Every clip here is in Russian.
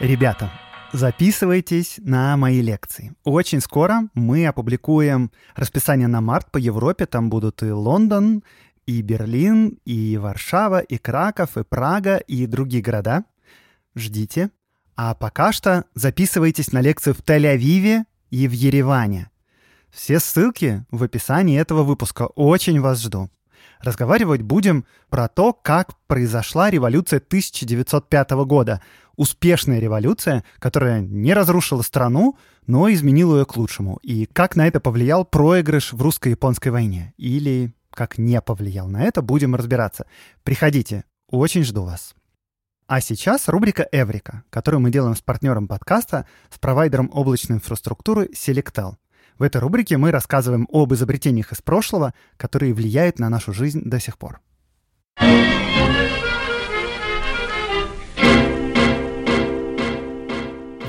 Ребята, записывайтесь на мои лекции. Очень скоро мы опубликуем расписание на март по Европе. Там будут и Лондон, и Берлин, и Варшава, и Краков, и Прага, и другие города. Ждите. А пока что записывайтесь на лекцию в Тель-Авиве и в Ереване. Все ссылки в описании этого выпуска. Очень вас жду. Разговаривать будем про то, как произошла революция 1905 года. Успешная революция, которая не разрушила страну, но изменила ее к лучшему. И как на это повлиял проигрыш в русско-японской войне. Или как не повлиял на это, будем разбираться. Приходите, очень жду вас. А сейчас рубрика «Эврика», которую мы делаем с партнером подкаста, с провайдером облачной инфраструктуры Selectel. В этой рубрике мы рассказываем об изобретениях из прошлого, которые влияют на нашу жизнь до сих пор.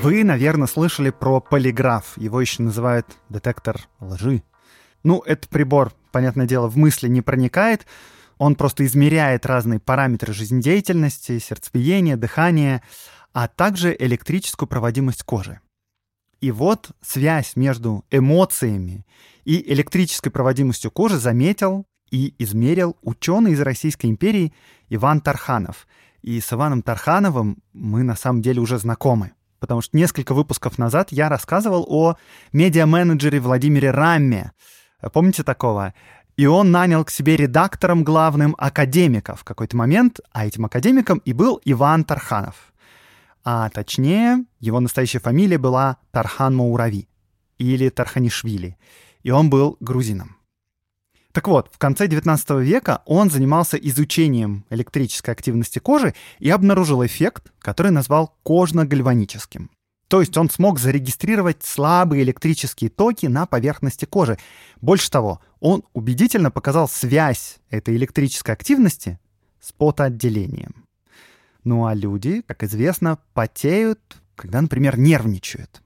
Вы, наверное, слышали про полиграф. Его еще называют детектор лжи. Ну, этот прибор, понятное дело, в мысли не проникает. Он просто измеряет разные параметры жизнедеятельности, сердцебиения, дыхания, а также электрическую проводимость кожи. И вот связь между эмоциями и электрической проводимостью кожи заметил и измерил ученый из Российской империи Иван Тарханов. И с Иваном Тархановым мы на самом деле уже знакомы. Потому что несколько выпусков назад я рассказывал о медиа-менеджере Владимире Рамме. Помните такого? И он нанял к себе редактором главным академиков в какой-то момент, а этим академиком и был Иван Тарханов а точнее его настоящая фамилия была Тархан Маурави или Тарханишвили, и он был грузином. Так вот, в конце 19 века он занимался изучением электрической активности кожи и обнаружил эффект, который назвал кожно-гальваническим. То есть он смог зарегистрировать слабые электрические токи на поверхности кожи. Больше того, он убедительно показал связь этой электрической активности с потоотделением. Ну а люди, как известно, потеют, когда, например, нервничают.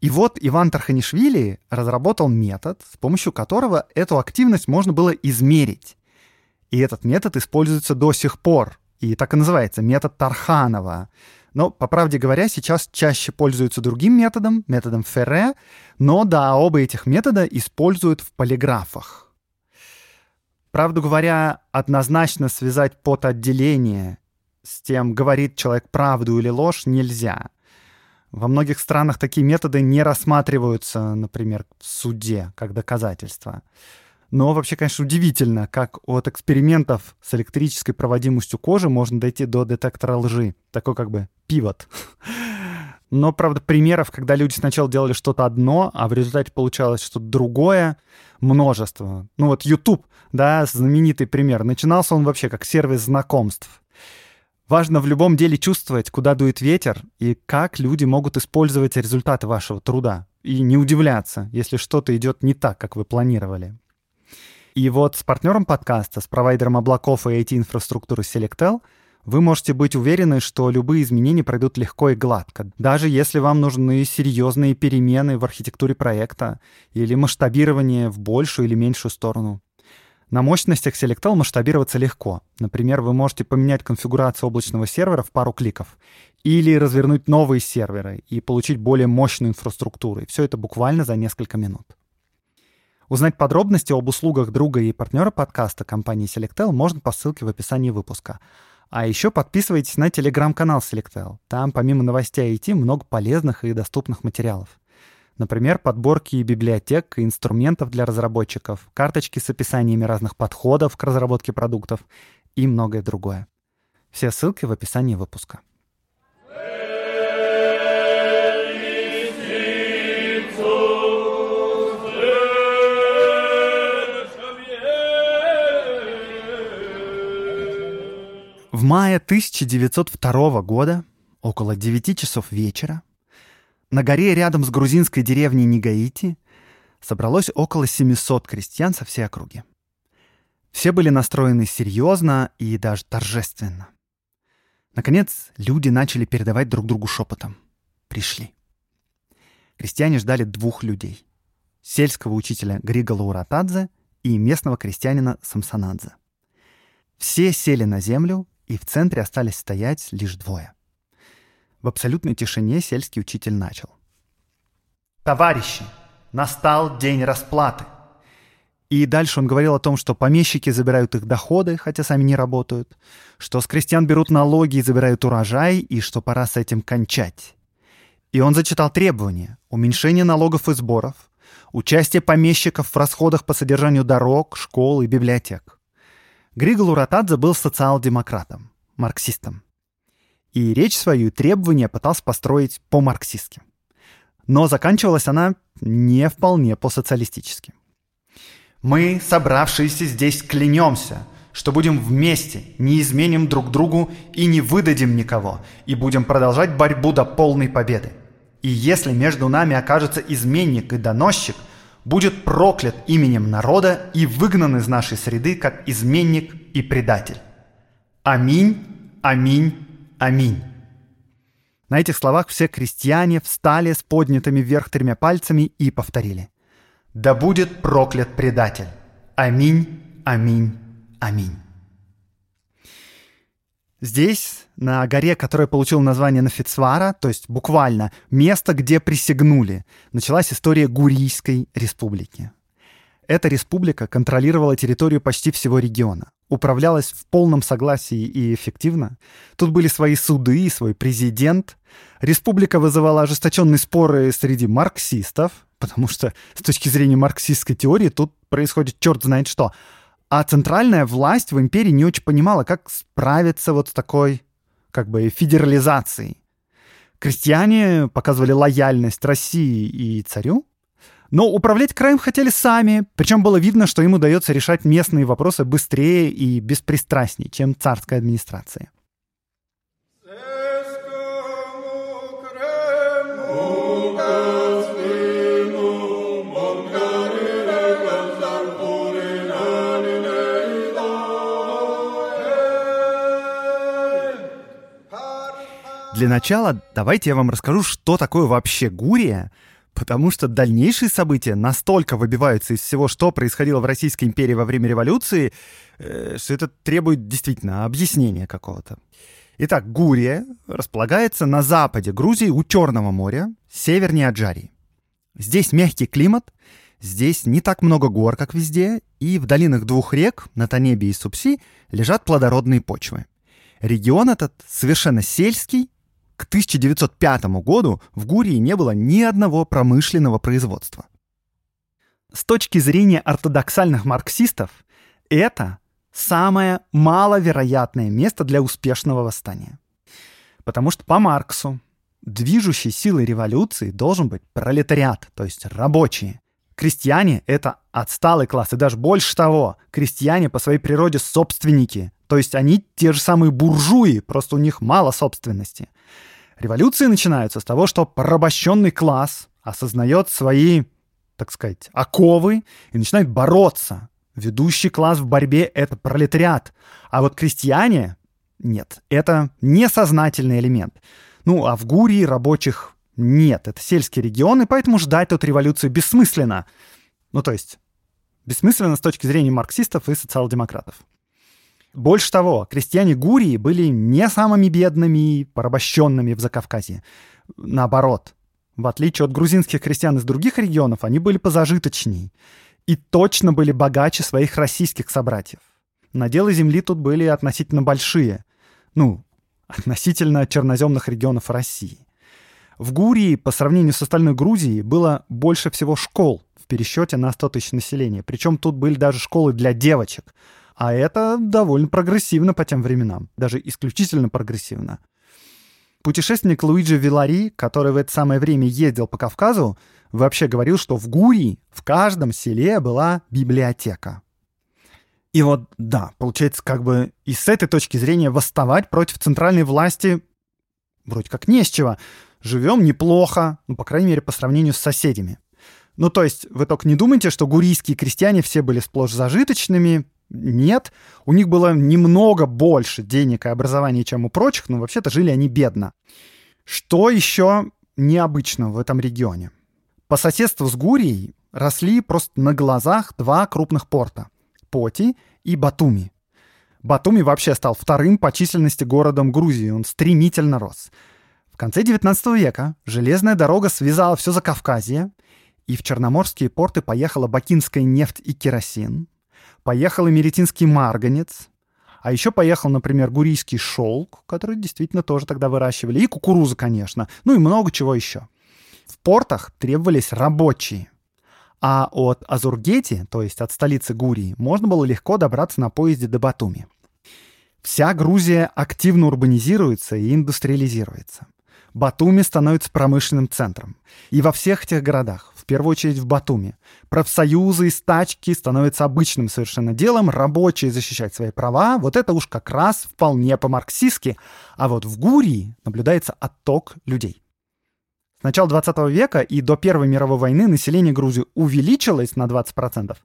И вот Иван Тарханишвили разработал метод, с помощью которого эту активность можно было измерить. И этот метод используется до сих пор. И так и называется метод Тарханова. Но, по правде говоря, сейчас чаще пользуются другим методом, методом Ферре, но да, оба этих метода используют в полиграфах. Правду говоря, однозначно связать потоотделение с тем, говорит человек правду или ложь, нельзя. Во многих странах такие методы не рассматриваются, например, в суде как доказательство. Но вообще, конечно, удивительно, как от экспериментов с электрической проводимостью кожи можно дойти до детектора лжи. Такой как бы пивот. Но, правда, примеров, когда люди сначала делали что-то одно, а в результате получалось что-то другое, множество. Ну вот YouTube, да, знаменитый пример. Начинался он вообще как сервис знакомств. Важно в любом деле чувствовать, куда дует ветер и как люди могут использовать результаты вашего труда. И не удивляться, если что-то идет не так, как вы планировали. И вот с партнером подкаста, с провайдером облаков и IT-инфраструктуры Selectel, вы можете быть уверены, что любые изменения пройдут легко и гладко, даже если вам нужны серьезные перемены в архитектуре проекта или масштабирование в большую или меньшую сторону. На мощностях Selectel масштабироваться легко. Например, вы можете поменять конфигурацию облачного сервера в пару кликов или развернуть новые серверы и получить более мощную инфраструктуру. И все это буквально за несколько минут. Узнать подробности об услугах друга и партнера подкаста компании Selectel можно по ссылке в описании выпуска. А еще подписывайтесь на телеграм-канал Selectel. Там помимо новостей IT много полезных и доступных материалов. Например, подборки библиотек и инструментов для разработчиков, карточки с описаниями разных подходов к разработке продуктов и многое другое. Все ссылки в описании выпуска. В мае 1902 года, около 9 часов вечера, на горе рядом с грузинской деревней Нигаити собралось около 700 крестьян со всей округи. Все были настроены серьезно и даже торжественно. Наконец, люди начали передавать друг другу шепотом. Пришли. Крестьяне ждали двух людей. Сельского учителя Грига Лауратадзе и местного крестьянина Самсонадзе. Все сели на землю, и в центре остались стоять лишь двое. В абсолютной тишине сельский учитель начал. «Товарищи, настал день расплаты!» И дальше он говорил о том, что помещики забирают их доходы, хотя сами не работают, что с крестьян берут налоги и забирают урожай, и что пора с этим кончать. И он зачитал требования – уменьшение налогов и сборов, участие помещиков в расходах по содержанию дорог, школ и библиотек. Григол Уратадзе был социал-демократом, марксистом. И речь свою и требования пытался построить по-марксистски. Но заканчивалась она не вполне по-социалистически. Мы, собравшиеся здесь, клянемся, что будем вместе, не изменим друг другу и не выдадим никого, и будем продолжать борьбу до полной победы. И если между нами окажется изменник и доносчик, будет проклят именем народа и выгнан из нашей среды как изменник и предатель. Аминь, аминь, аминь. На этих словах все крестьяне встали с поднятыми вверх тремя пальцами и повторили – да будет проклят предатель. Аминь, аминь, аминь. Здесь, на горе, которая получила название Нафицвара, то есть буквально место, где присягнули, началась история Гурийской республики. Эта республика контролировала территорию почти всего региона, управлялась в полном согласии и эффективно. Тут были свои суды свой президент. Республика вызывала ожесточенные споры среди марксистов, потому что с точки зрения марксистской теории тут происходит черт знает что. А центральная власть в империи не очень понимала, как справиться вот с такой как бы федерализацией. Крестьяне показывали лояльность России и царю, но управлять краем хотели сами, причем было видно, что им удается решать местные вопросы быстрее и беспристрастнее, чем царская администрация. Для начала давайте я вам расскажу, что такое вообще Гурия, потому что дальнейшие события настолько выбиваются из всего, что происходило в Российской империи во время революции, э, что это требует действительно объяснения какого-то. Итак, Гурия располагается на западе Грузии у Черного моря, севернее Аджарии. Здесь мягкий климат, здесь не так много гор, как везде, и в долинах двух рек, на Танебе и Супси, лежат плодородные почвы. Регион этот совершенно сельский, к 1905 году в Гурии не было ни одного промышленного производства. С точки зрения ортодоксальных марксистов, это самое маловероятное место для успешного восстания. Потому что по Марксу движущей силой революции должен быть пролетариат, то есть рабочие. Крестьяне — это отсталый класс, и даже больше того, крестьяне по своей природе собственники, то есть они те же самые буржуи, просто у них мало собственности. Революции начинаются с того, что порабощенный класс осознает свои, так сказать, оковы и начинает бороться. Ведущий класс в борьбе — это пролетариат. А вот крестьяне — нет, это несознательный элемент. Ну, а в Гурии рабочих нет, это сельские регионы, поэтому ждать тут революции бессмысленно. Ну, то есть, бессмысленно с точки зрения марксистов и социал-демократов. Больше того, крестьяне Гурии были не самыми бедными и порабощенными в Закавказье. Наоборот, в отличие от грузинских крестьян из других регионов, они были позажиточней и точно были богаче своих российских собратьев. Наделы земли тут были относительно большие. Ну, относительно черноземных регионов России. В Гурии, по сравнению с остальной Грузией, было больше всего школ в пересчете на 100 тысяч населения. Причем тут были даже школы для девочек — а это довольно прогрессивно по тем временам, даже исключительно прогрессивно. Путешественник Луиджи Вилари, который в это самое время ездил по Кавказу, вообще говорил, что в Гурии в каждом селе была библиотека. И вот, да, получается, как бы и с этой точки зрения восставать против центральной власти вроде как не с чего. Живем неплохо, ну, по крайней мере, по сравнению с соседями. Ну, то есть, вы только не думайте, что гурийские крестьяне все были сплошь зажиточными. Нет, у них было немного больше денег и образования, чем у прочих, но вообще-то жили они бедно. Что еще необычно в этом регионе? По соседству с Гурией росли просто на глазах два крупных порта — Поти и Батуми. Батуми вообще стал вторым по численности городом Грузии, он стремительно рос. В конце XIX века железная дорога связала все Закавказье, и в черноморские порты поехала бакинская нефть и керосин, поехал и меретинский марганец, а еще поехал, например, гурийский шелк, который действительно тоже тогда выращивали, и кукуруза, конечно, ну и много чего еще. В портах требовались рабочие. А от Азургети, то есть от столицы Гурии, можно было легко добраться на поезде до Батуми. Вся Грузия активно урбанизируется и индустриализируется. Батуми становится промышленным центром. И во всех этих городах, первую очередь в Батуми, профсоюзы и стачки становятся обычным совершенно делом, рабочие защищать свои права, вот это уж как раз вполне по-марксистски. А вот в Гурии наблюдается отток людей. С начала 20 века и до Первой мировой войны население Грузии увеличилось на 20%,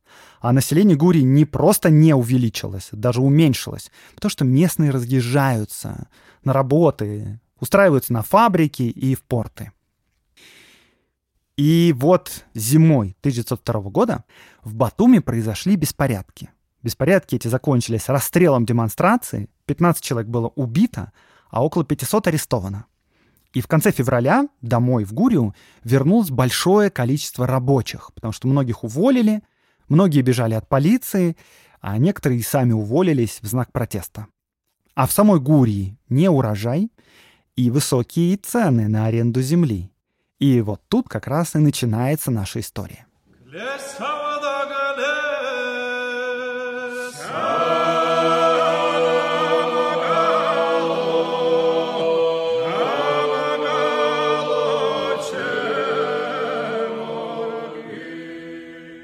а население Гурии не просто не увеличилось, даже уменьшилось, потому что местные разъезжаются на работы, устраиваются на фабрики и в порты. И вот зимой 1902 года в Батуми произошли беспорядки. Беспорядки эти закончились расстрелом демонстрации, 15 человек было убито, а около 500 арестовано. И в конце февраля домой в Гурию вернулось большое количество рабочих, потому что многих уволили, многие бежали от полиции, а некоторые и сами уволились в знак протеста. А в самой Гурии не урожай и высокие цены на аренду земли. И вот тут как раз и начинается наша история.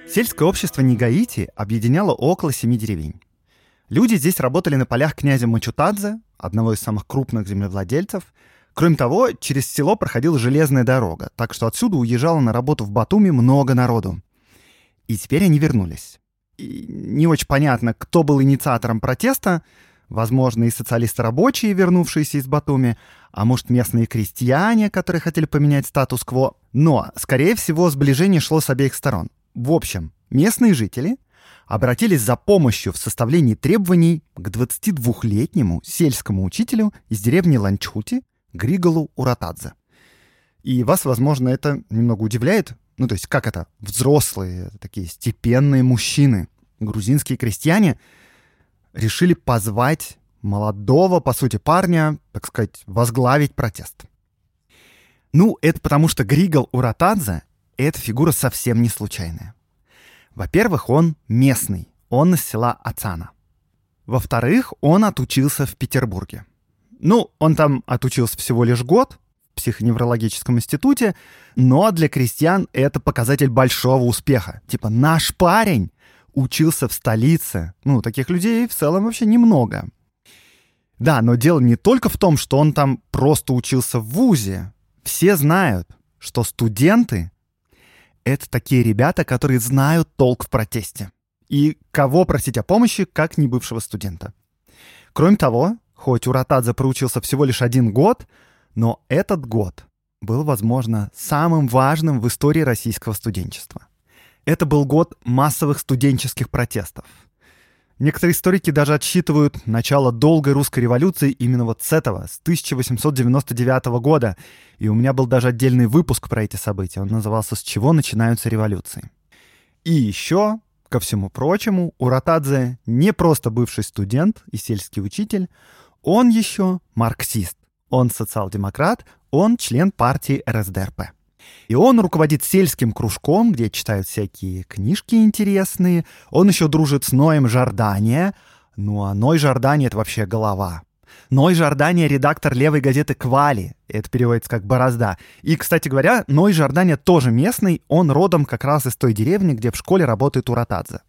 Сельское общество Нигаити объединяло около семи деревень. Люди здесь работали на полях князя Мачутадзе, одного из самых крупных землевладельцев. Кроме того, через село проходила железная дорога, так что отсюда уезжало на работу в Батуми много народу. И теперь они вернулись. И не очень понятно, кто был инициатором протеста, возможно, и социалисты-рабочие, вернувшиеся из Батуми, а может, местные крестьяне, которые хотели поменять статус-кво. Но, скорее всего, сближение шло с обеих сторон. В общем, местные жители обратились за помощью в составлении требований к 22-летнему сельскому учителю из деревни Ланчхути Григолу Уратадзе. И вас, возможно, это немного удивляет. Ну, то есть, как это? Взрослые, такие степенные мужчины, грузинские крестьяне, решили позвать молодого, по сути, парня, так сказать, возглавить протест. Ну, это потому что Григол Уратадзе эта фигура совсем не случайная. Во-первых, он местный, он из села Ацана. Во-вторых, он отучился в Петербурге. Ну, он там отучился всего лишь год в психоневрологическом институте, но для крестьян это показатель большого успеха. Типа, наш парень учился в столице. Ну, таких людей в целом вообще немного. Да, но дело не только в том, что он там просто учился в ВУЗе. Все знают, что студенты это такие ребята, которые знают толк в протесте. И кого просить о помощи, как не бывшего студента. Кроме того, хоть Уратадзе проучился всего лишь один год, но этот год был, возможно, самым важным в истории российского студенчества. Это был год массовых студенческих протестов — Некоторые историки даже отсчитывают начало долгой русской революции именно вот с этого, с 1899 года. И у меня был даже отдельный выпуск про эти события. Он назывался «С чего начинаются революции?». И еще, ко всему прочему, Уратадзе не просто бывший студент и сельский учитель, он еще марксист. Он социал-демократ, он член партии РСДРП. И он руководит сельским кружком, где читают всякие книжки интересные. Он еще дружит с Ноем Жордания. Ну а Ной Жордания — это вообще голова. Ной Жордания — редактор левой газеты «Квали». Это переводится как «борозда». И, кстати говоря, Ной Жордания тоже местный. Он родом как раз из той деревни, где в школе работает Уратадзе.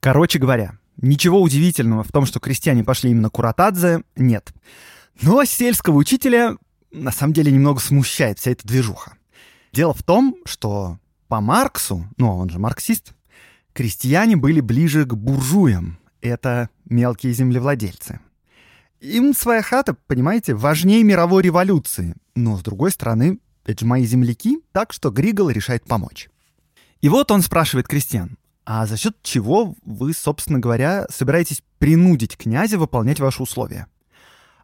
Короче говоря, Ничего удивительного в том, что крестьяне пошли именно к Уратадзе, нет. Но сельского учителя на самом деле немного смущает вся эта движуха. Дело в том, что по Марксу, ну он же марксист, крестьяне были ближе к буржуям. Это мелкие землевладельцы. Им своя хата, понимаете, важнее мировой революции. Но, с другой стороны, это же мои земляки, так что Григол решает помочь. И вот он спрашивает крестьян, а за счет чего вы, собственно говоря, собираетесь принудить князя выполнять ваши условия?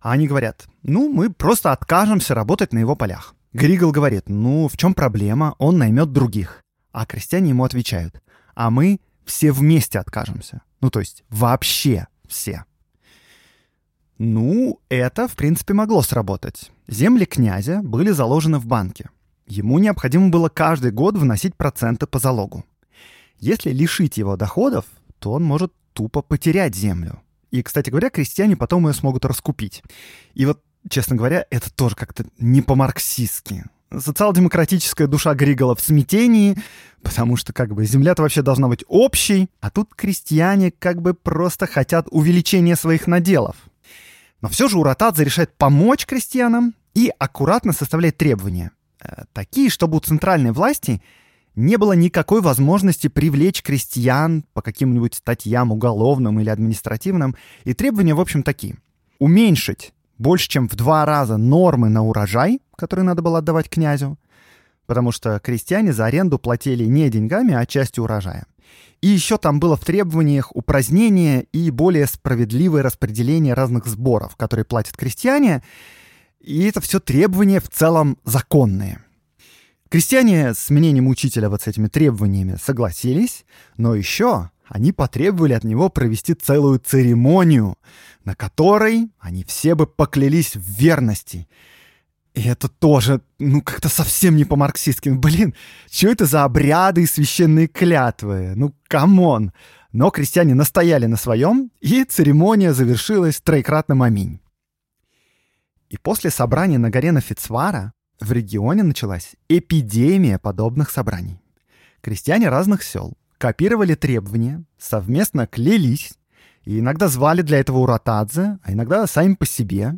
А они говорят, ну, мы просто откажемся работать на его полях. Григол говорит, ну, в чем проблема, он наймет других. А крестьяне ему отвечают, а мы все вместе откажемся. Ну, то есть вообще все. Ну, это, в принципе, могло сработать. Земли князя были заложены в банке. Ему необходимо было каждый год вносить проценты по залогу. Если лишить его доходов, то он может тупо потерять землю. И, кстати говоря, крестьяне потом ее смогут раскупить. И вот, честно говоря, это тоже как-то не по-марксистски. Социал-демократическая душа Григола в смятении, потому что как бы земля-то вообще должна быть общей, а тут крестьяне как бы просто хотят увеличения своих наделов. Но все же Уратадзе решает помочь крестьянам и аккуратно составляет требования. Э, такие, чтобы у центральной власти не было никакой возможности привлечь крестьян по каким-нибудь статьям уголовным или административным. И требования, в общем, такие. Уменьшить больше, чем в два раза нормы на урожай, которые надо было отдавать князю, потому что крестьяне за аренду платили не деньгами, а частью урожая. И еще там было в требованиях упразднение и более справедливое распределение разных сборов, которые платят крестьяне. И это все требования в целом законные. Крестьяне с мнением учителя вот с этими требованиями согласились, но еще они потребовали от него провести целую церемонию, на которой они все бы поклялись в верности – и это тоже, ну, как-то совсем не по-марксистски. Ну, блин, что это за обряды и священные клятвы? Ну, come on. Но крестьяне настояли на своем, и церемония завершилась троекратным аминь. И после собрания на горе Нафицвара в регионе началась эпидемия подобных собраний. Крестьяне разных сел копировали требования, совместно клялись, и иногда звали для этого Уратадзе, а иногда сами по себе,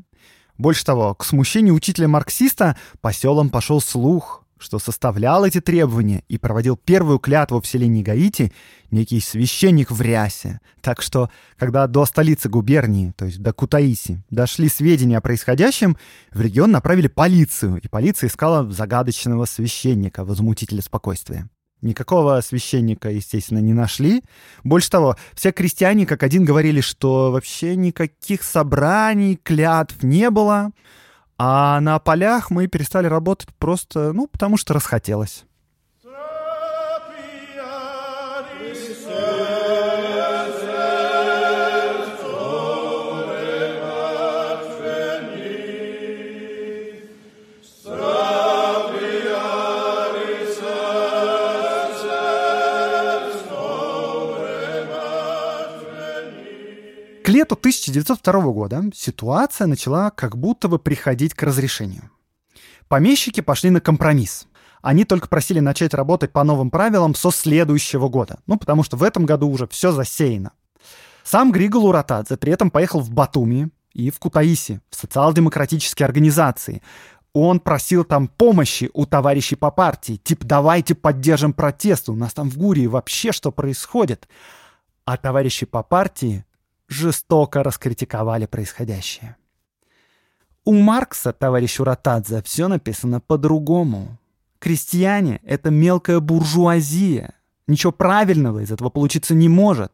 больше того, к смущению учителя-марксиста по селам пошел слух, что составлял эти требования и проводил первую клятву в селении Гаити некий священник в рясе. Так что, когда до столицы губернии, то есть до Кутаиси, дошли сведения о происходящем, в регион направили полицию, и полиция искала загадочного священника, возмутителя спокойствия. Никакого священника, естественно, не нашли. Больше того, все крестьяне как один говорили, что вообще никаких собраний, клятв не было. А на полях мы перестали работать просто, ну, потому что расхотелось. 1902 года ситуация начала как будто бы приходить к разрешению. Помещики пошли на компромисс. Они только просили начать работать по новым правилам со следующего года. Ну, потому что в этом году уже все засеяно. Сам Григол Уратадзе при этом поехал в Батуми и в Кутаиси, в социал-демократические организации. Он просил там помощи у товарищей по партии. Типа, давайте поддержим протест, у нас там в Гурии вообще что происходит. А товарищи по партии жестоко раскритиковали происходящее. У Маркса, товарищ Уратадзе, все написано по-другому. Крестьяне — это мелкая буржуазия. Ничего правильного из этого получиться не может.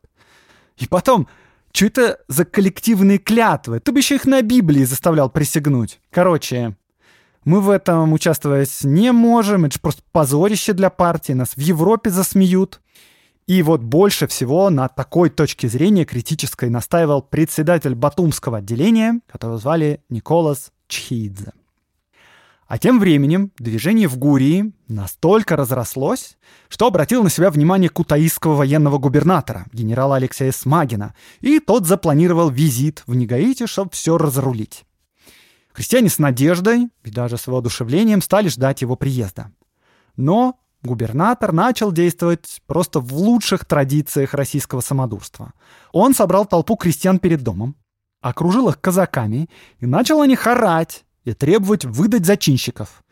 И потом, что это за коллективные клятвы? Ты бы еще их на Библии заставлял присягнуть. Короче, мы в этом участвовать не можем. Это же просто позорище для партии. Нас в Европе засмеют. И вот больше всего на такой точке зрения критической настаивал председатель Батумского отделения, которого звали Николас Чхидзе. А тем временем движение в Гурии настолько разрослось, что обратил на себя внимание кутаисского военного губернатора, генерала Алексея Смагина, и тот запланировал визит в Негаите, чтобы все разрулить. Христиане с надеждой и даже с воодушевлением стали ждать его приезда. Но губернатор начал действовать просто в лучших традициях российского самодурства. Он собрал толпу крестьян перед домом, окружил их казаками и начал о них и требовать выдать зачинщиков.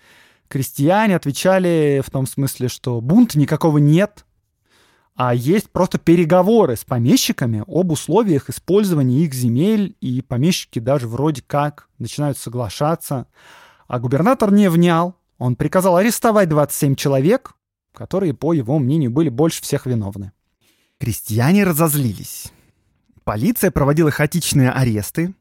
Крестьяне отвечали в том смысле, что бунта никакого нет, а есть просто переговоры с помещиками об условиях использования их земель, и помещики даже вроде как начинают соглашаться. А губернатор не внял, он приказал арестовать 27 человек, которые, по его мнению, были больше всех виновны. Крестьяне разозлились. Полиция проводила хаотичные аресты.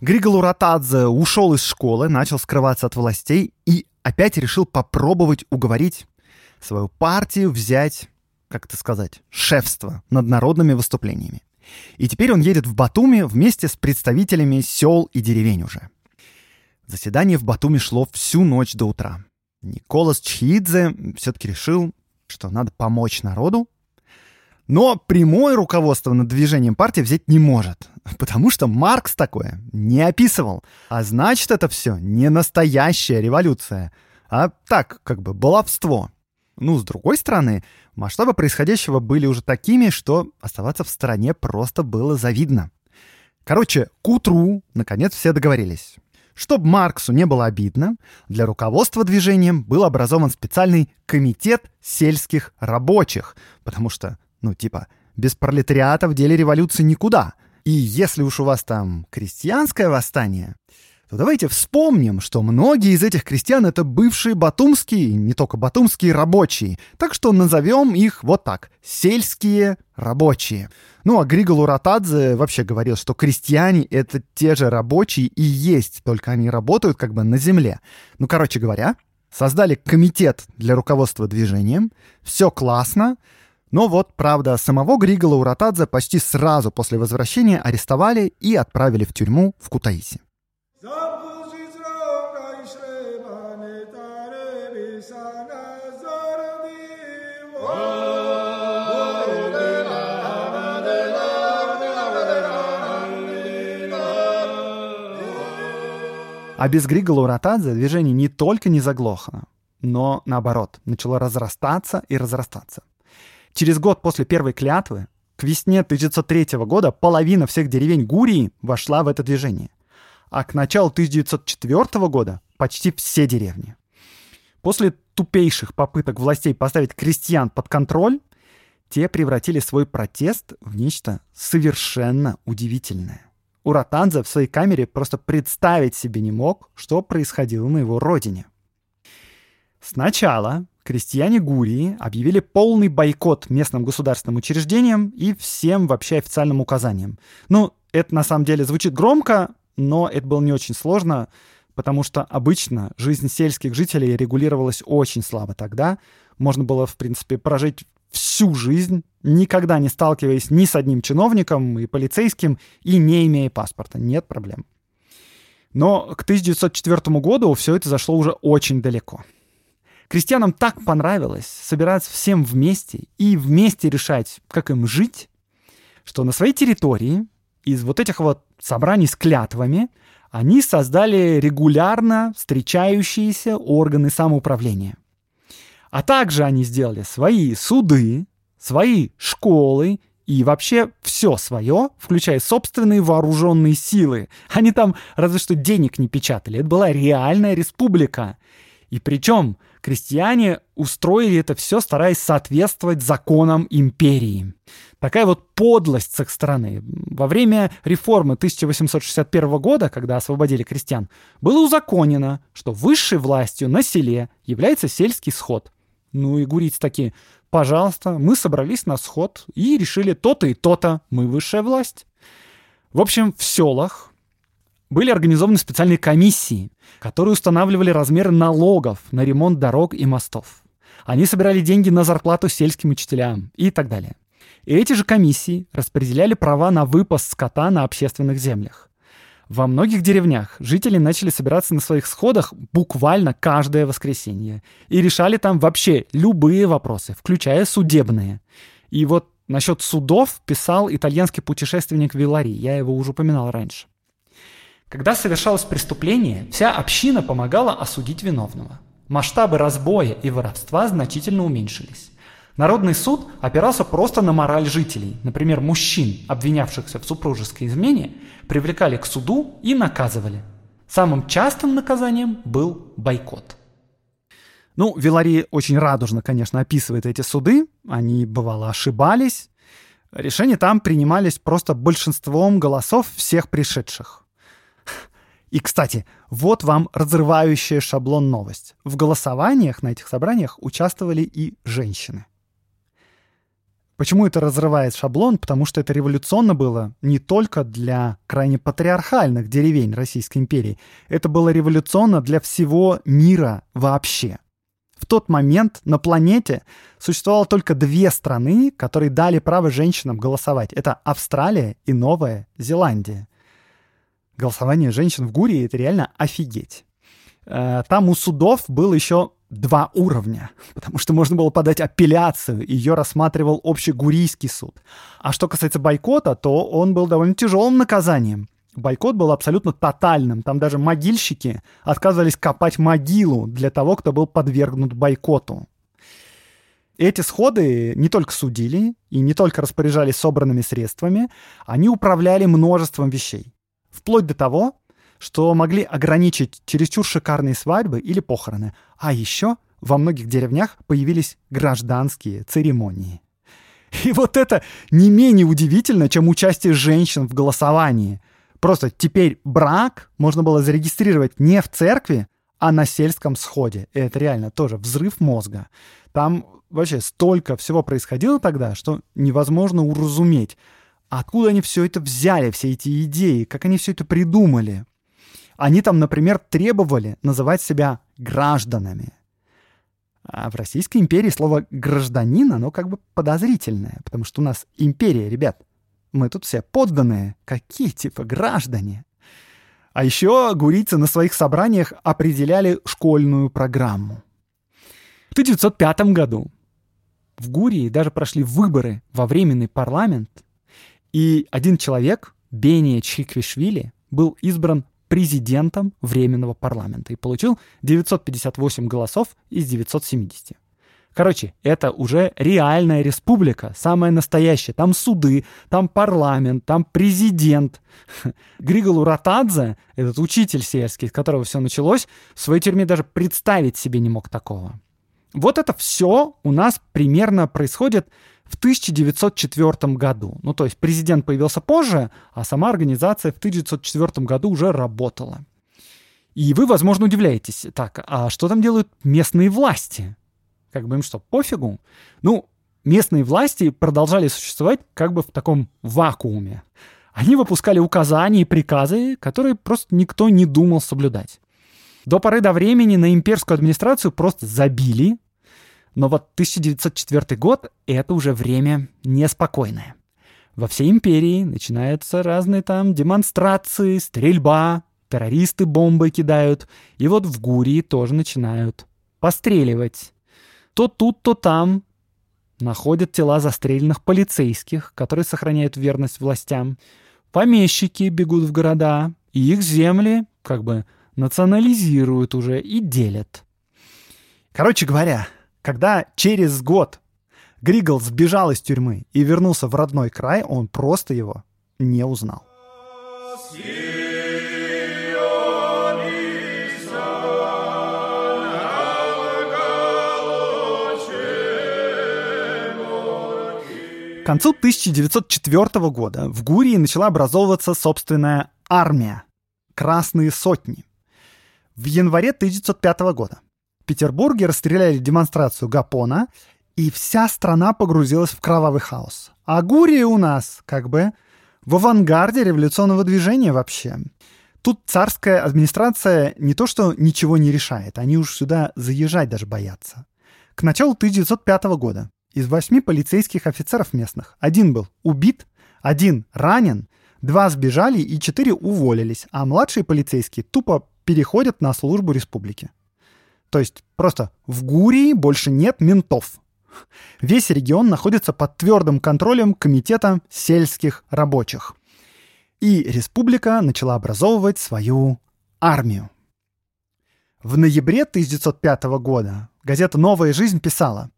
Григол Уратадзе ушел из школы, начал скрываться от властей и опять решил попробовать уговорить свою партию взять, как это сказать, шефство над народными выступлениями. И теперь он едет в Батуми вместе с представителями сел и деревень уже. Заседание в Батуми шло всю ночь до утра. Николас Чхидзе все-таки решил, что надо помочь народу, но прямое руководство над движением партии взять не может, потому что Маркс такое не описывал. А значит, это все не настоящая революция, а так, как бы баловство. Ну, с другой стороны, масштабы происходящего были уже такими, что оставаться в стороне просто было завидно. Короче, к утру, наконец, все договорились. Чтобы Марксу не было обидно, для руководства движением был образован специальный комитет сельских рабочих, потому что, ну типа, без пролетариата в деле революции никуда. И если уж у вас там крестьянское восстание, то давайте вспомним, что многие из этих крестьян это бывшие батумские, не только батумские рабочие. Так что назовем их вот так – сельские рабочие. Ну а Григол Уратадзе вообще говорил, что крестьяне — это те же рабочие и есть, только они работают как бы на земле. Ну, короче говоря, создали комитет для руководства движением, все классно, но вот, правда, самого Григола Уратадзе почти сразу после возвращения арестовали и отправили в тюрьму в Кутаиси. А без Григола Уратадзе движение не только не заглохло, но, наоборот, начало разрастаться и разрастаться. Через год после первой клятвы, к весне 1903 года, половина всех деревень Гурии вошла в это движение. А к началу 1904 года почти все деревни. После тупейших попыток властей поставить крестьян под контроль, те превратили свой протест в нечто совершенно удивительное. Уратанза в своей камере просто представить себе не мог, что происходило на его родине. Сначала крестьяне Гурии объявили полный бойкот местным государственным учреждениям и всем вообще официальным указаниям. Ну, это на самом деле звучит громко, но это было не очень сложно, потому что обычно жизнь сельских жителей регулировалась очень слабо тогда. Можно было, в принципе, прожить всю жизнь, никогда не сталкиваясь ни с одним чиновником и полицейским и не имея паспорта. Нет проблем. Но к 1904 году все это зашло уже очень далеко. Крестьянам так понравилось собираться всем вместе и вместе решать, как им жить, что на своей территории из вот этих вот собраний с клятвами они создали регулярно встречающиеся органы самоуправления. А также они сделали свои суды, свои школы и вообще все свое, включая собственные вооруженные силы. Они там разве что денег не печатали. Это была реальная республика. И причем крестьяне устроили это все, стараясь соответствовать законам империи. Такая вот подлость с их стороны. Во время реформы 1861 года, когда освободили крестьян, было узаконено, что высшей властью на селе является сельский сход – ну и гурийцы такие, пожалуйста, мы собрались на сход и решили то-то и то-то, мы высшая власть. В общем, в селах были организованы специальные комиссии, которые устанавливали размеры налогов на ремонт дорог и мостов. Они собирали деньги на зарплату сельским учителям и так далее. И эти же комиссии распределяли права на выпас скота на общественных землях. Во многих деревнях жители начали собираться на своих сходах буквально каждое воскресенье и решали там вообще любые вопросы, включая судебные. И вот насчет судов писал итальянский путешественник Вилари, я его уже упоминал раньше. Когда совершалось преступление, вся община помогала осудить виновного. Масштабы разбоя и воровства значительно уменьшились. Народный суд опирался просто на мораль жителей. Например, мужчин, обвинявшихся в супружеской измене, привлекали к суду и наказывали. Самым частым наказанием был бойкот. Ну, Вилари очень радужно, конечно, описывает эти суды. Они, бывало, ошибались. Решения там принимались просто большинством голосов всех пришедших. И, кстати, вот вам разрывающая шаблон новость. В голосованиях на этих собраниях участвовали и женщины. Почему это разрывает шаблон? Потому что это революционно было не только для крайне патриархальных деревень Российской империи. Это было революционно для всего мира вообще. В тот момент на планете существовало только две страны, которые дали право женщинам голосовать. Это Австралия и Новая Зеландия. Голосование женщин в Гурии — это реально офигеть. Э, там у судов был еще два уровня, потому что можно было подать апелляцию, ее рассматривал общегурийский суд. А что касается бойкота, то он был довольно тяжелым наказанием. Бойкот был абсолютно тотальным. Там даже могильщики отказывались копать могилу для того, кто был подвергнут бойкоту. Эти сходы не только судили и не только распоряжались собранными средствами, они управляли множеством вещей. Вплоть до того, что могли ограничить чересчур шикарные свадьбы или похороны. А еще во многих деревнях появились гражданские церемонии. И вот это не менее удивительно, чем участие женщин в голосовании. Просто теперь брак можно было зарегистрировать не в церкви, а на сельском сходе. И это реально тоже взрыв мозга. Там вообще столько всего происходило тогда, что невозможно уразуметь, откуда они все это взяли, все эти идеи, как они все это придумали. Они там, например, требовали называть себя гражданами. А в Российской империи слово «гражданин», оно как бы подозрительное, потому что у нас империя, ребят. Мы тут все подданные. Какие типа граждане? А еще гурийцы на своих собраниях определяли школьную программу. В 1905 году в Гурии даже прошли выборы во временный парламент, и один человек, Бения Чиквишвили, был избран президентом Временного парламента и получил 958 голосов из 970. Короче, это уже реальная республика, самая настоящая. Там суды, там парламент, там президент. Григолу Ротадзе, этот учитель сельский, с которого все началось, в своей тюрьме даже представить себе не мог такого. Вот это все у нас примерно происходит в 1904 году. Ну, то есть президент появился позже, а сама организация в 1904 году уже работала. И вы, возможно, удивляетесь, так, а что там делают местные власти? Как бы им что, пофигу? Ну, местные власти продолжали существовать как бы в таком вакууме. Они выпускали указания и приказы, которые просто никто не думал соблюдать. До поры до времени на имперскую администрацию просто забили, но вот 1904 год — это уже время неспокойное. Во всей империи начинаются разные там демонстрации, стрельба, террористы бомбы кидают, и вот в Гурии тоже начинают постреливать. То тут, то там находят тела застреленных полицейских, которые сохраняют верность властям. Помещики бегут в города, и их земли как бы национализируют уже и делят. Короче говоря, когда через год Григл сбежал из тюрьмы и вернулся в родной край, он просто его не узнал. К концу 1904 года в Гурии начала образовываться собственная армия – Красные сотни. В январе 1905 года Петербурге расстреляли демонстрацию Гапона, и вся страна погрузилась в кровавый хаос. А Гурия у нас как бы в авангарде революционного движения вообще. Тут царская администрация не то что ничего не решает, они уж сюда заезжать даже боятся. К началу 1905 года из восьми полицейских офицеров местных один был убит, один ранен, два сбежали и четыре уволились, а младшие полицейские тупо переходят на службу республики. То есть просто в Гурии больше нет ментов. Весь регион находится под твердым контролем Комитета сельских рабочих. И республика начала образовывать свою армию. В ноябре 1905 года газета «Новая жизнь» писала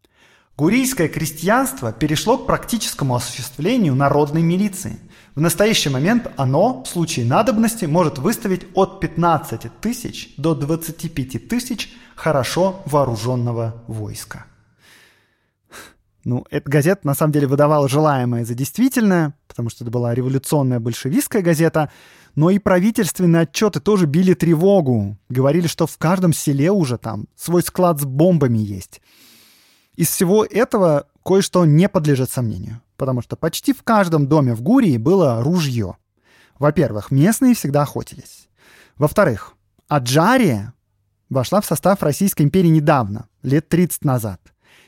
Гурийское крестьянство перешло к практическому осуществлению народной милиции. В настоящий момент оно, в случае надобности, может выставить от 15 тысяч до 25 тысяч хорошо вооруженного войска. Ну, эта газета на самом деле выдавала желаемое за действительное, потому что это была революционная большевистская газета, но и правительственные отчеты тоже били тревогу. Говорили, что в каждом селе уже там свой склад с бомбами есть. Из всего этого кое-что не подлежит сомнению, потому что почти в каждом доме в Гурии было ружье. Во-первых, местные всегда охотились. Во-вторых, Аджария вошла в состав Российской империи недавно, лет 30 назад.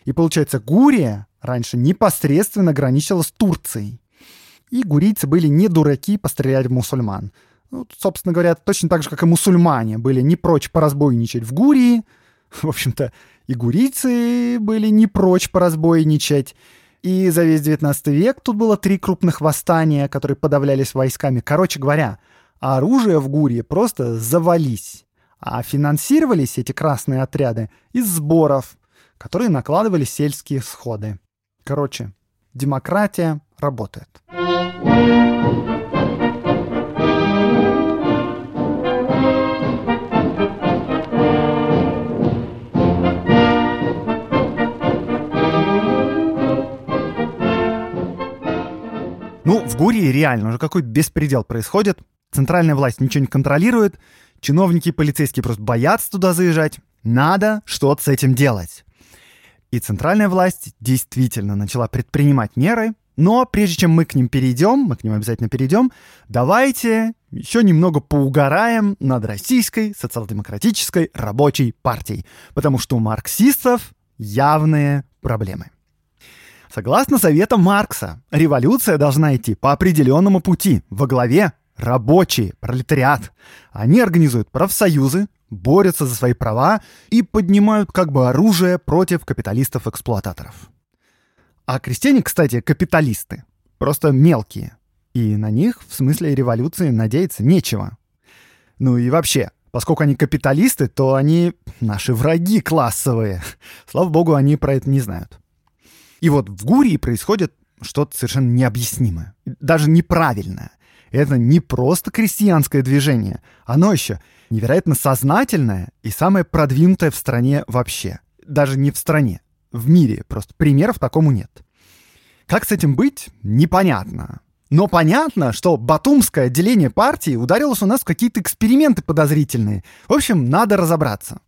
И получается, Гурия раньше непосредственно граничила с Турцией. И гурийцы были не дураки пострелять в мусульман. Ну, собственно говоря, точно так же, как и мусульмане были не прочь поразбойничать в Гурии. В общем-то, и гурийцы были не прочь поразбойничать. И за весь 19 век тут было три крупных восстания, которые подавлялись войсками. Короче говоря, оружие в Гурии просто завались. А финансировались эти красные отряды из сборов, которые накладывали сельские сходы. Короче, демократия работает. Ну, в Гурии реально уже какой беспредел происходит. Центральная власть ничего не контролирует, чиновники и полицейские просто боятся туда заезжать. Надо что-то с этим делать. И центральная власть действительно начала предпринимать меры, но прежде чем мы к ним перейдем, мы к ним обязательно перейдем, давайте еще немного поугараем над российской социал-демократической рабочей партией, потому что у марксистов явные проблемы. Согласно советам Маркса, революция должна идти по определенному пути. Во главе рабочие, пролетариат. Они организуют профсоюзы, борются за свои права и поднимают как бы оружие против капиталистов-эксплуататоров. А крестьяне, кстати, капиталисты. Просто мелкие. И на них в смысле революции надеяться нечего. Ну и вообще, поскольку они капиталисты, то они наши враги классовые. Слава богу, они про это не знают. И вот в Гурии происходит что-то совершенно необъяснимое, даже неправильное. Это не просто крестьянское движение, оно еще невероятно сознательное и самое продвинутое в стране вообще. Даже не в стране, в мире, просто примеров такому нет. Как с этим быть, непонятно. Но понятно, что батумское отделение партии ударилось у нас в какие-то эксперименты подозрительные. В общем, надо разобраться.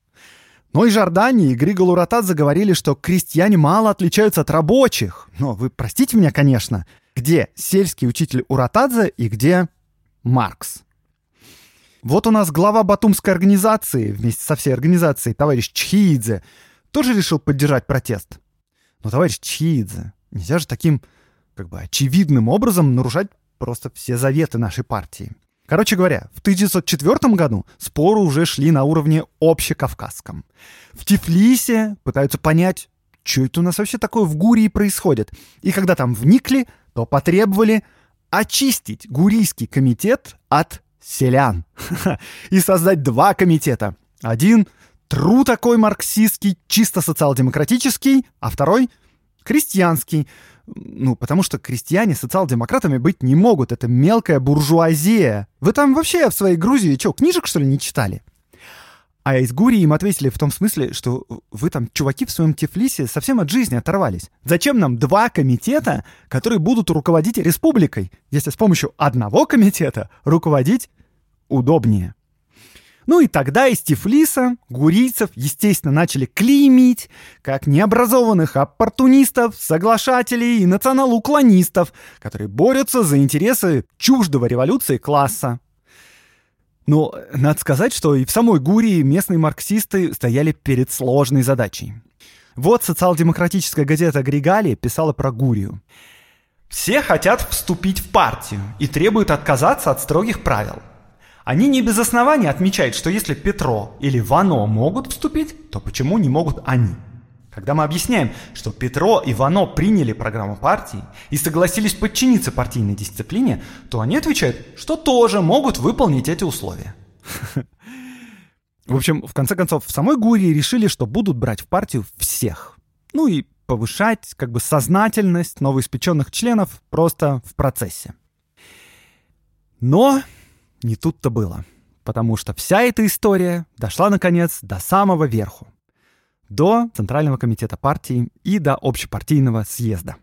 Но и Жордани, и Григо Луратадзе говорили, что крестьяне мало отличаются от рабочих. Но вы простите меня, конечно, где сельский учитель Уратадзе и где Маркс? Вот у нас глава Батумской организации вместе со всей организацией, товарищ Чхиидзе, тоже решил поддержать протест. Но, товарищ Чхиидзе, нельзя же таким, как бы, очевидным образом нарушать просто все заветы нашей партии. Короче говоря, в 1904 году споры уже шли на уровне общекавказском. В Тифлисе пытаются понять, что это у нас вообще такое в Гурии происходит. И когда там вникли, то потребовали очистить Гурийский комитет от селян и создать два комитета. Один тру такой марксистский, чисто социал-демократический, а второй крестьянский, ну, потому что крестьяне социал-демократами быть не могут. Это мелкая буржуазия. Вы там вообще в своей Грузии что, книжек, что ли, не читали? А из Гурии им ответили в том смысле, что вы там, чуваки, в своем Тифлисе совсем от жизни оторвались. Зачем нам два комитета, которые будут руководить республикой, если с помощью одного комитета руководить удобнее? Ну и тогда из Тифлиса гурийцев, естественно, начали клеймить как необразованных оппортунистов, соглашателей и национал-уклонистов, которые борются за интересы чуждого революции класса. Но надо сказать, что и в самой Гурии местные марксисты стояли перед сложной задачей. Вот социал-демократическая газета «Григали» писала про Гурию. «Все хотят вступить в партию и требуют отказаться от строгих правил. Они не без основания отмечают, что если Петро или Вано могут вступить, то почему не могут они? Когда мы объясняем, что Петро и Вано приняли программу партии и согласились подчиниться партийной дисциплине, то они отвечают, что тоже могут выполнить эти условия. В общем, в конце концов, в самой Гурии решили, что будут брать в партию всех. Ну и повышать как бы сознательность новоиспеченных членов просто в процессе. Но не тут-то было, потому что вся эта история дошла, наконец, до самого верху, до Центрального комитета партии и до общепартийного съезда.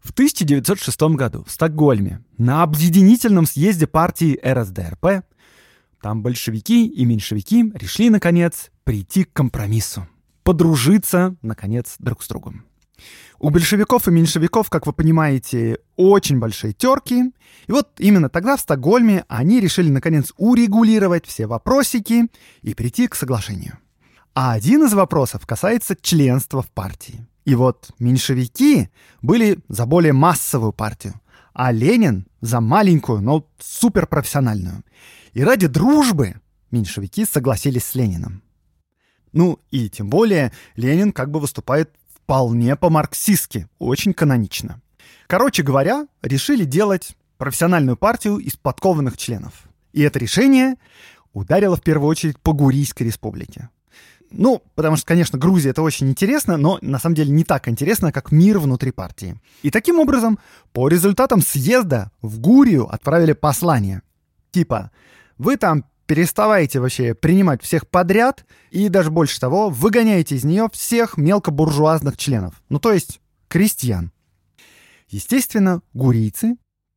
В 1906 году в Стокгольме на объединительном съезде партии РСДРП там большевики и меньшевики решили, наконец, прийти к компромиссу, подружиться, наконец, друг с другом. У большевиков и меньшевиков, как вы понимаете, очень большие терки. И вот именно тогда в Стокгольме они решили, наконец, урегулировать все вопросики и прийти к соглашению. А один из вопросов касается членства в партии. И вот меньшевики были за более массовую партию, а Ленин за маленькую, но суперпрофессиональную. И ради дружбы меньшевики согласились с Лениным. Ну и тем более Ленин как бы выступает вполне по-марксистски, очень канонично. Короче говоря, решили делать профессиональную партию из подкованных членов. И это решение ударило в первую очередь по Гурийской республике. Ну, потому что, конечно, Грузия это очень интересно, но на самом деле не так интересно, как мир внутри партии. И таким образом, по результатам съезда в Гурию отправили послание. Типа, вы там переставайте вообще принимать всех подряд и даже больше того, выгоняете из нее всех мелкобуржуазных членов, ну то есть крестьян. Естественно, гурийцы,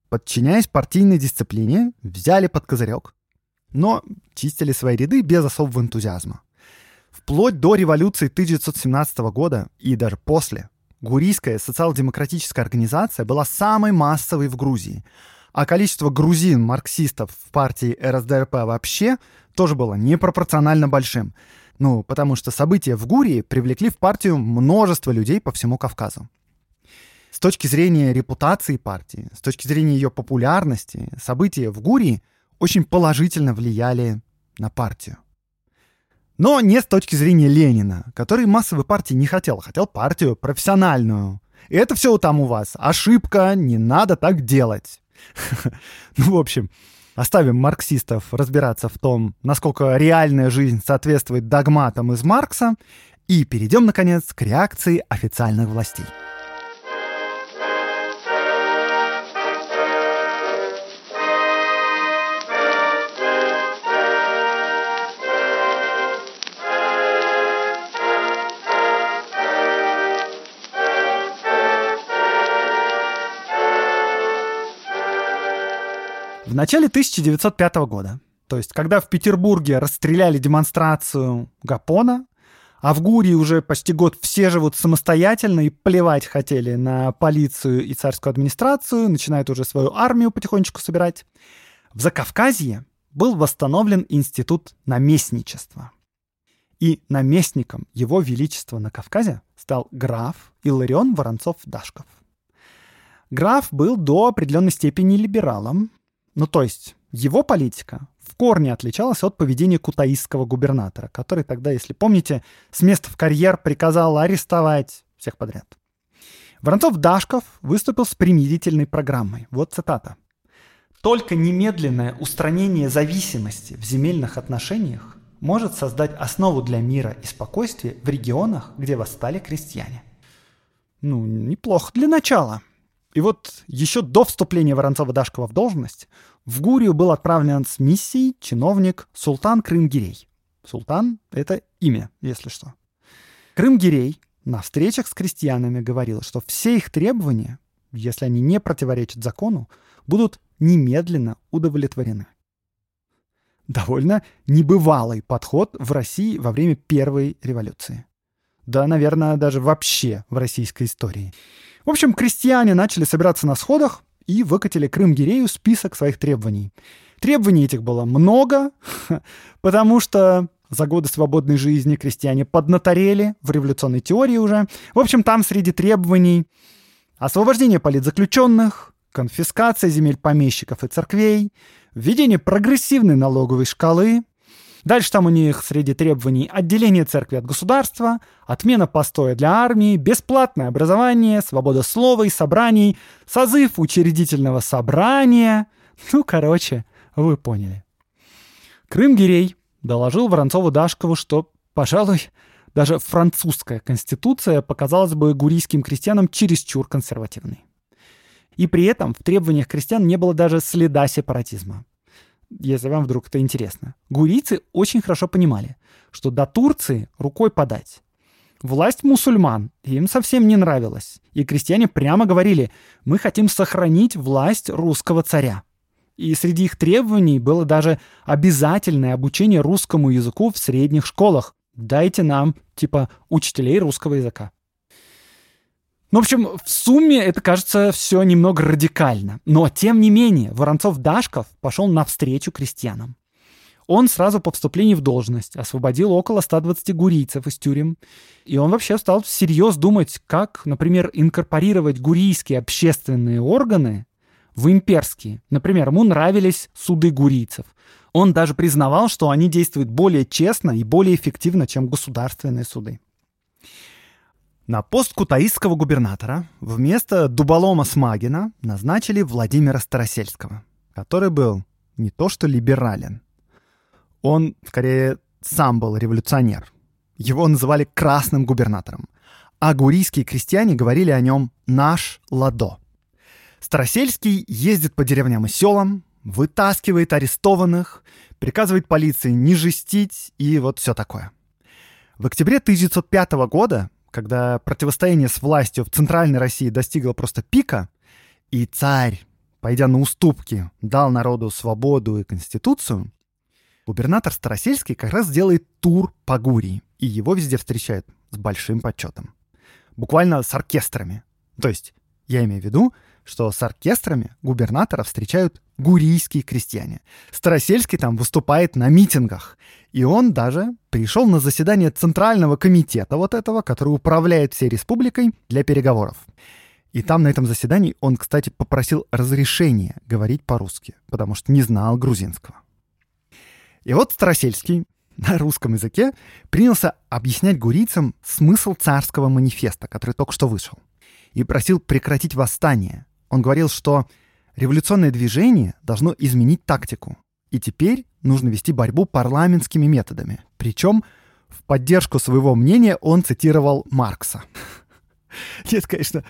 подчиняясь партийной дисциплине, взяли под козырек, но чистили свои ряды без особого энтузиазма. Вплоть до революции 1917 года и даже после Гурийская социал-демократическая организация была самой массовой в Грузии – а количество грузин-марксистов в партии РСДРП вообще тоже было непропорционально большим. Ну, потому что события в Гурии привлекли в партию множество людей по всему Кавказу. С точки зрения репутации партии, с точки зрения ее популярности, события в Гурии очень положительно влияли на партию. Но не с точки зрения Ленина, который массовой партии не хотел, хотел партию профессиональную. И это все там у вас. Ошибка, не надо так делать. Ну, в общем, оставим марксистов разбираться в том, насколько реальная жизнь соответствует догматам из Маркса, и перейдем, наконец, к реакции официальных властей. В начале 1905 года, то есть когда в Петербурге расстреляли демонстрацию Гапона, а в Гурии уже почти год все живут самостоятельно и плевать хотели на полицию и царскую администрацию, начинают уже свою армию потихонечку собирать. В Закавказье был восстановлен институт наместничества. И наместником его величества на Кавказе стал граф Иларион Воронцов-Дашков. Граф был до определенной степени либералом, ну, то есть его политика в корне отличалась от поведения кутаисского губернатора, который тогда, если помните, с места в карьер приказал арестовать всех подряд. Воронцов-Дашков выступил с примирительной программой. Вот цитата. «Только немедленное устранение зависимости в земельных отношениях может создать основу для мира и спокойствия в регионах, где восстали крестьяне». Ну, неплохо для начала – и вот еще до вступления Воронцова-Дашкова в должность в Гурию был отправлен с миссией чиновник Султан Крымгирей. Султан — это имя, если что. Крымгирей на встречах с крестьянами говорил, что все их требования, если они не противоречат закону, будут немедленно удовлетворены. Довольно небывалый подход в России во время Первой революции. Да, наверное, даже вообще в российской истории. В общем, крестьяне начали собираться на сходах и выкатили Крым-Гирею список своих требований. Требований этих было много, потому что за годы свободной жизни крестьяне поднаторели в революционной теории уже. В общем, там среди требований освобождение политзаключенных, конфискация земель помещиков и церквей, введение прогрессивной налоговой шкалы, Дальше там у них среди требований отделение церкви от государства, отмена постоя для армии, бесплатное образование, свобода слова и собраний, созыв учредительного собрания. Ну, короче, вы поняли. Крым-Гирей доложил Воронцову-Дашкову, что, пожалуй, даже французская конституция показалась бы гурийским крестьянам чересчур консервативной. И при этом в требованиях крестьян не было даже следа сепаратизма. Если вам вдруг это интересно. Гурийцы очень хорошо понимали, что до Турции рукой подать. Власть мусульман им совсем не нравилась. И крестьяне прямо говорили, мы хотим сохранить власть русского царя. И среди их требований было даже обязательное обучение русскому языку в средних школах. Дайте нам, типа, учителей русского языка. Ну, в общем, в сумме это кажется все немного радикально. Но, тем не менее, Воронцов-Дашков пошел навстречу крестьянам. Он сразу по вступлении в должность освободил около 120 гурийцев из тюрем. И он вообще стал всерьез думать, как, например, инкорпорировать гурийские общественные органы в имперские. Например, ему нравились суды гурийцев. Он даже признавал, что они действуют более честно и более эффективно, чем государственные суды. На пост кутаисского губернатора вместо Дуболома Смагина назначили Владимира Старосельского, который был не то что либерален, он, скорее, сам был революционер. Его называли красным губернатором. А гурийские крестьяне говорили о нем «наш ладо». Старосельский ездит по деревням и селам, вытаскивает арестованных, приказывает полиции не жестить и вот все такое. В октябре 1905 года, когда противостояние с властью в Центральной России достигло просто пика, и царь, пойдя на уступки, дал народу свободу и конституцию, Губернатор Старосельский как раз делает тур по Гурии, и его везде встречают с большим почетом. Буквально с оркестрами. То есть, я имею в виду, что с оркестрами губернатора встречают гурийские крестьяне. Старосельский там выступает на митингах. И он даже пришел на заседание Центрального комитета вот этого, который управляет всей республикой для переговоров. И там на этом заседании он, кстати, попросил разрешения говорить по-русски, потому что не знал грузинского. И вот Старосельский на русском языке принялся объяснять гурийцам смысл царского манифеста, который только что вышел, и просил прекратить восстание. Он говорил, что революционное движение должно изменить тактику, и теперь нужно вести борьбу парламентскими методами. Причем в поддержку своего мнения он цитировал Маркса. Нет, конечно,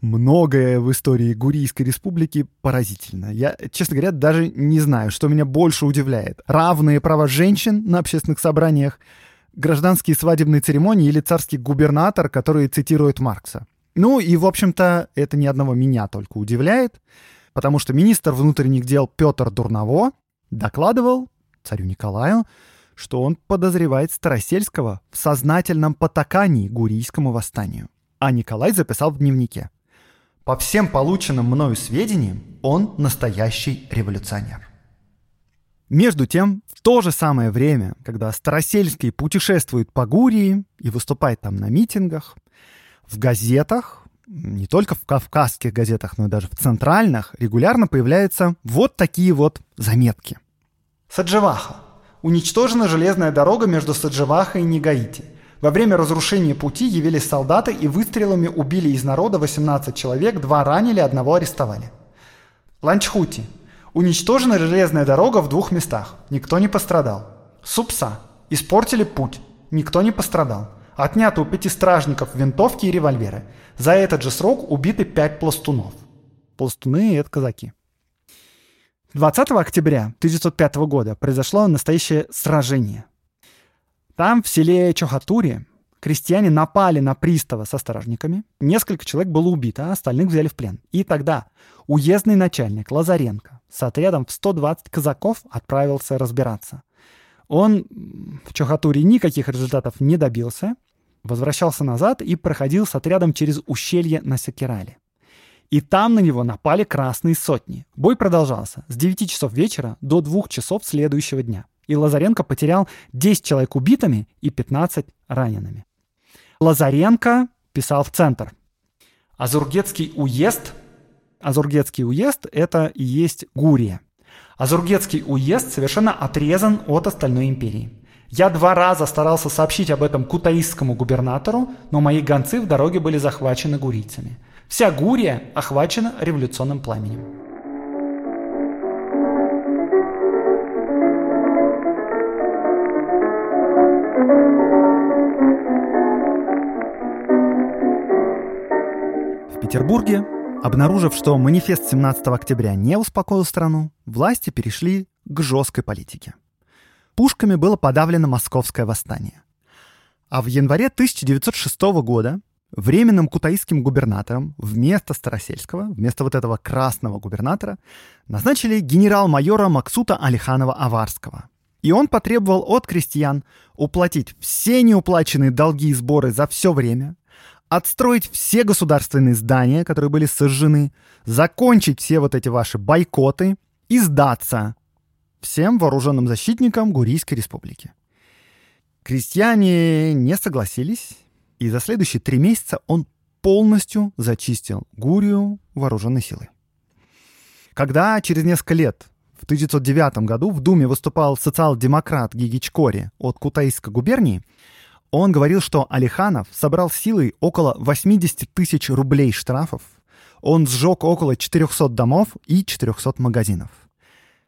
многое в истории Гурийской республики поразительно. Я, честно говоря, даже не знаю, что меня больше удивляет. Равные права женщин на общественных собраниях, гражданские свадебные церемонии или царский губернатор, который цитирует Маркса. Ну и, в общем-то, это ни одного меня только удивляет, потому что министр внутренних дел Петр Дурново докладывал царю Николаю, что он подозревает Старосельского в сознательном потакании гурийскому восстанию. А Николай записал в дневнике. По всем полученным мною сведениям, он настоящий революционер. Между тем, в то же самое время, когда Старосельский путешествует по Гурии и выступает там на митингах, в газетах, не только в кавказских газетах, но и даже в центральных, регулярно появляются вот такие вот заметки. Саджаваха. Уничтожена железная дорога между Саджавахой и Негаити – во время разрушения пути явились солдаты и выстрелами убили из народа 18 человек, два ранили, одного арестовали. Ланчхути. Уничтожена железная дорога в двух местах. Никто не пострадал. Супса. Испортили путь. Никто не пострадал. Отнято у пяти стражников винтовки и револьверы. За этот же срок убиты пять пластунов. Пластуны — это казаки. 20 октября 1905 года произошло настоящее сражение. Там, в селе Чохатури, крестьяне напали на пристава со стражниками. Несколько человек было убито, а остальных взяли в плен. И тогда уездный начальник Лазаренко с отрядом в 120 казаков отправился разбираться. Он в Чохатуре никаких результатов не добился, возвращался назад и проходил с отрядом через ущелье на Сакирале. И там на него напали красные сотни. Бой продолжался с 9 часов вечера до 2 часов следующего дня и Лазаренко потерял 10 человек убитыми и 15 ранеными. Лазаренко писал в центр. Азургетский уезд, Азургетский уезд – это и есть Гурия. Азургетский уезд совершенно отрезан от остальной империи. Я два раза старался сообщить об этом кутаистскому губернатору, но мои гонцы в дороге были захвачены гурийцами. Вся Гурия охвачена революционным пламенем. В Петербурге, обнаружив, что манифест 17 октября не успокоил страну, власти перешли к жесткой политике. Пушками было подавлено московское восстание. А в январе 1906 года временным кутаисским губернатором вместо Старосельского, вместо вот этого красного губернатора, назначили генерал-майора Максута Алиханова-Аварского. И он потребовал от крестьян уплатить все неуплаченные долги и сборы за все время, отстроить все государственные здания, которые были сожжены, закончить все вот эти ваши бойкоты и сдаться всем вооруженным защитникам Гурийской республики. Крестьяне не согласились, и за следующие три месяца он полностью зачистил Гурию вооруженной силой. Когда через несколько лет, в 1909 году, в Думе выступал социал-демократ Гигичкори от Кутаисской губернии, он говорил, что Алиханов собрал силой около 80 тысяч рублей штрафов, он сжег около 400 домов и 400 магазинов.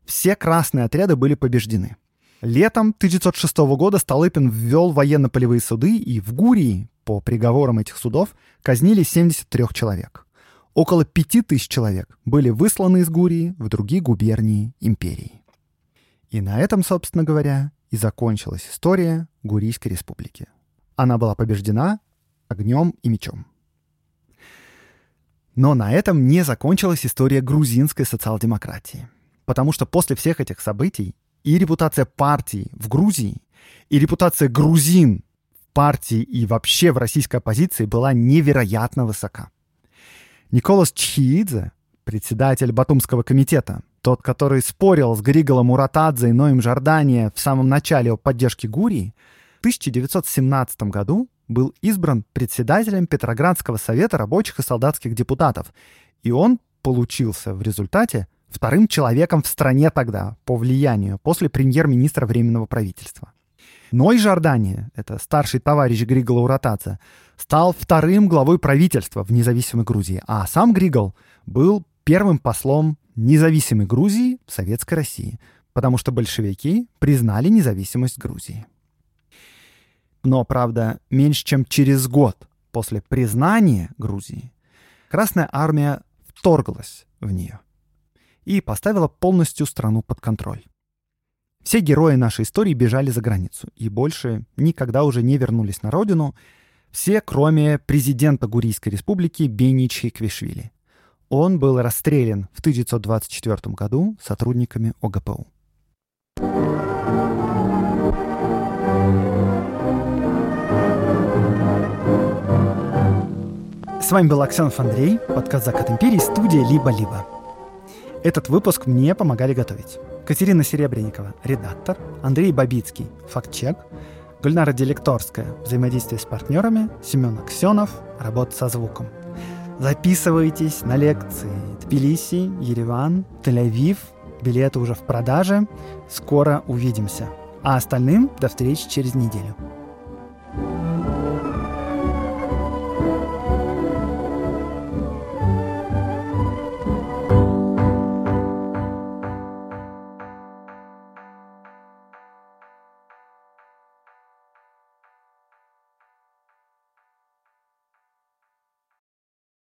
Все красные отряды были побеждены. Летом 1906 года Столыпин ввел военно-полевые суды, и в Гурии по приговорам этих судов казнили 73 человек. Около 5000 человек были высланы из Гурии в другие губернии империи. И на этом, собственно говоря, и закончилась история Гурийской республики. Она была побеждена огнем и мечом. Но на этом не закончилась история грузинской социал-демократии. Потому что после всех этих событий и репутация партии в Грузии, и репутация грузин партии и вообще в российской оппозиции была невероятно высока. Николас Чхиидзе, председатель Батумского комитета, тот, который спорил с Григолом Уратадзе и Ноем Жордания в самом начале о поддержке Гурии, в 1917 году был избран председателем Петроградского совета рабочих и солдатских депутатов, и он получился в результате вторым человеком в стране тогда по влиянию после премьер-министра Временного правительства. Ной Жордания, это старший товарищ Григола Уратадзе, стал вторым главой правительства в независимой Грузии, а сам Григол был первым послом независимой Грузии в Советской России, потому что большевики признали независимость Грузии. Но, правда, меньше чем через год после признания Грузии Красная Армия вторглась в нее и поставила полностью страну под контроль. Все герои нашей истории бежали за границу и больше никогда уже не вернулись на родину, все, кроме президента Гурийской республики Бени Чхиквишвили. Он был расстрелян в 1924 году сотрудниками ОГПУ. С вами был Аксенов Андрей, подкаст «Закат империи», студия «Либо-либо». Этот выпуск мне помогали готовить. Катерина Серебренникова – редактор, Андрей Бабицкий – фактчек, Гульнара Делекторская – взаимодействие с партнерами, Семен Аксенов – работа со звуком. Записывайтесь на лекции Тбилиси, Ереван, Тель-Авив. Билеты уже в продаже. Скоро увидимся. А остальным до встречи через неделю.